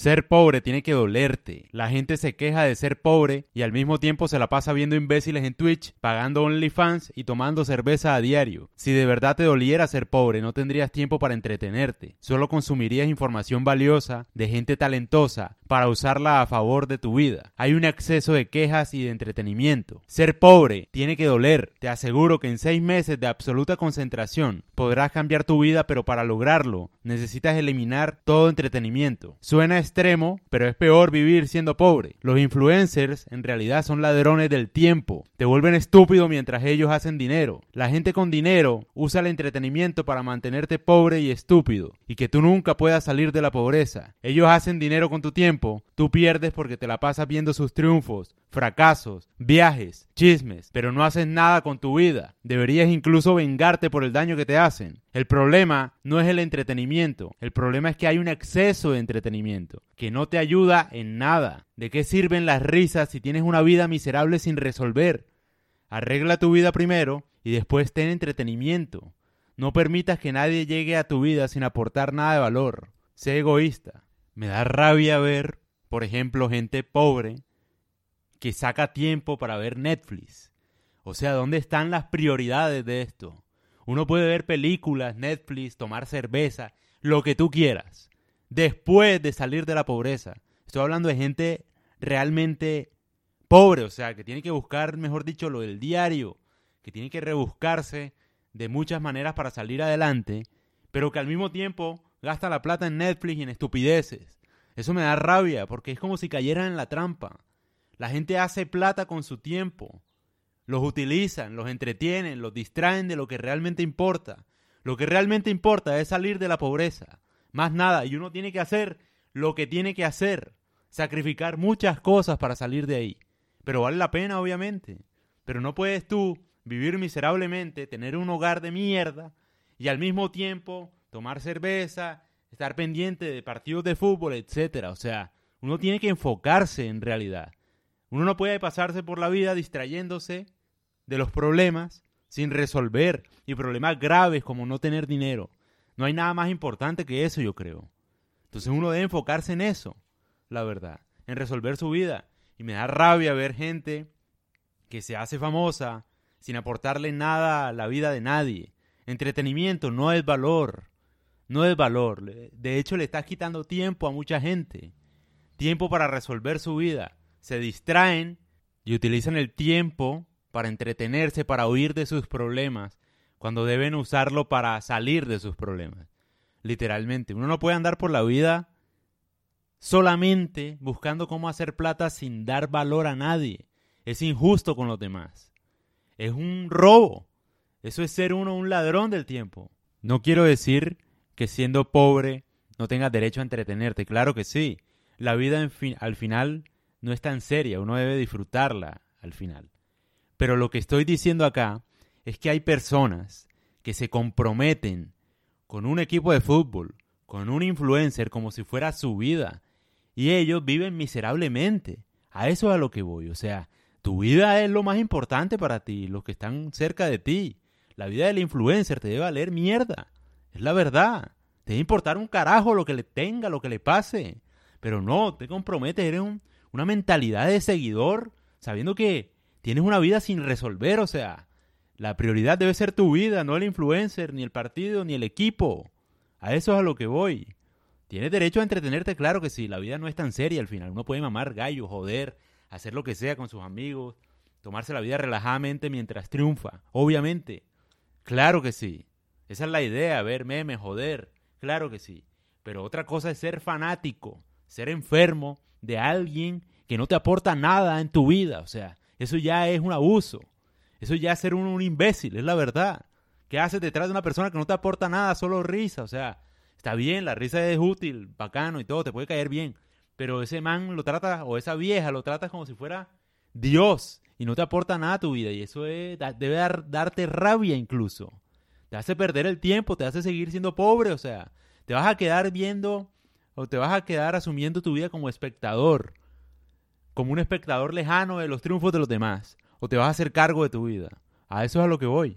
Ser pobre tiene que dolerte. La gente se queja de ser pobre y al mismo tiempo se la pasa viendo imbéciles en Twitch, pagando OnlyFans y tomando cerveza a diario. Si de verdad te doliera ser pobre, no tendrías tiempo para entretenerte. Solo consumirías información valiosa de gente talentosa para usarla a favor de tu vida. Hay un exceso de quejas y de entretenimiento. Ser pobre tiene que doler. Te aseguro que en seis meses de absoluta concentración podrás cambiar tu vida, pero para lograrlo necesitas eliminar todo entretenimiento. Suena extremo, pero es peor vivir siendo pobre. Los influencers en realidad son ladrones del tiempo. Te vuelven estúpido mientras ellos hacen dinero. La gente con dinero usa el entretenimiento para mantenerte pobre y estúpido, y que tú nunca puedas salir de la pobreza. Ellos hacen dinero con tu tiempo, tú pierdes porque te la pasas viendo sus triunfos, fracasos, viajes, chismes, pero no haces nada con tu vida. Deberías incluso vengarte por el daño que te hacen. El problema no es el entretenimiento, el problema es que hay un exceso de entretenimiento, que no te ayuda en nada. ¿De qué sirven las risas si tienes una vida miserable sin resolver? Arregla tu vida primero y después ten entretenimiento. No permitas que nadie llegue a tu vida sin aportar nada de valor. Sé egoísta. Me da rabia ver, por ejemplo, gente pobre que saca tiempo para ver Netflix. O sea, ¿dónde están las prioridades de esto? Uno puede ver películas, Netflix, tomar cerveza, lo que tú quieras, después de salir de la pobreza. Estoy hablando de gente realmente pobre, o sea, que tiene que buscar, mejor dicho, lo del diario, que tiene que rebuscarse de muchas maneras para salir adelante, pero que al mismo tiempo gasta la plata en Netflix y en estupideces. Eso me da rabia, porque es como si cayeran en la trampa. La gente hace plata con su tiempo. Los utilizan, los entretienen, los distraen de lo que realmente importa. Lo que realmente importa es salir de la pobreza. Más nada. Y uno tiene que hacer lo que tiene que hacer. Sacrificar muchas cosas para salir de ahí. Pero vale la pena, obviamente. Pero no puedes tú vivir miserablemente, tener un hogar de mierda y al mismo tiempo tomar cerveza, estar pendiente de partidos de fútbol, etcétera. O sea, uno tiene que enfocarse en realidad. Uno no puede pasarse por la vida distrayéndose de los problemas sin resolver y problemas graves como no tener dinero. No hay nada más importante que eso, yo creo. Entonces uno debe enfocarse en eso, la verdad, en resolver su vida. Y me da rabia ver gente que se hace famosa sin aportarle nada a la vida de nadie. Entretenimiento no es valor, no es valor. De hecho, le estás quitando tiempo a mucha gente. Tiempo para resolver su vida se distraen y utilizan el tiempo para entretenerse, para huir de sus problemas, cuando deben usarlo para salir de sus problemas. Literalmente, uno no puede andar por la vida solamente buscando cómo hacer plata sin dar valor a nadie. Es injusto con los demás. Es un robo. Eso es ser uno un ladrón del tiempo. No quiero decir que siendo pobre no tengas derecho a entretenerte. Claro que sí. La vida al final no es tan seria, uno debe disfrutarla al final. Pero lo que estoy diciendo acá es que hay personas que se comprometen con un equipo de fútbol, con un influencer como si fuera su vida, y ellos viven miserablemente. A eso es a lo que voy, o sea, tu vida es lo más importante para ti, los que están cerca de ti. La vida del influencer te debe valer mierda. Es la verdad. Te debe importar un carajo lo que le tenga, lo que le pase. Pero no, te comprometes, eres un, una mentalidad de seguidor, sabiendo que tienes una vida sin resolver, o sea, la prioridad debe ser tu vida, no el influencer, ni el partido, ni el equipo. A eso es a lo que voy. Tienes derecho a entretenerte, claro que sí, la vida no es tan seria al final. Uno puede mamar gallo, joder, hacer lo que sea con sus amigos, tomarse la vida relajadamente mientras triunfa, obviamente. Claro que sí. Esa es la idea, ver memes, joder, claro que sí. Pero otra cosa es ser fanático, ser enfermo de alguien que no te aporta nada en tu vida. O sea, eso ya es un abuso. Eso ya es ser un, imbécil, es la verdad. ¿Qué haces detrás de una persona que no te aporta nada, solo risa? O sea, está bien, la risa es útil, bacano y todo, te puede caer bien. Pero ese man lo trata, o esa vieja lo trata como si fuera Dios y no te aporta nada a tu vida. Y eso es, debe darte rabia incluso. Te hace perder el tiempo, te hace seguir siendo pobre. O sea, te vas a quedar viendo o te vas a quedar asumiendo tu vida como espectador, como un espectador lejano de los triunfos de los demás, o te vas a hacer cargo de tu vida. A eso es a lo que voy.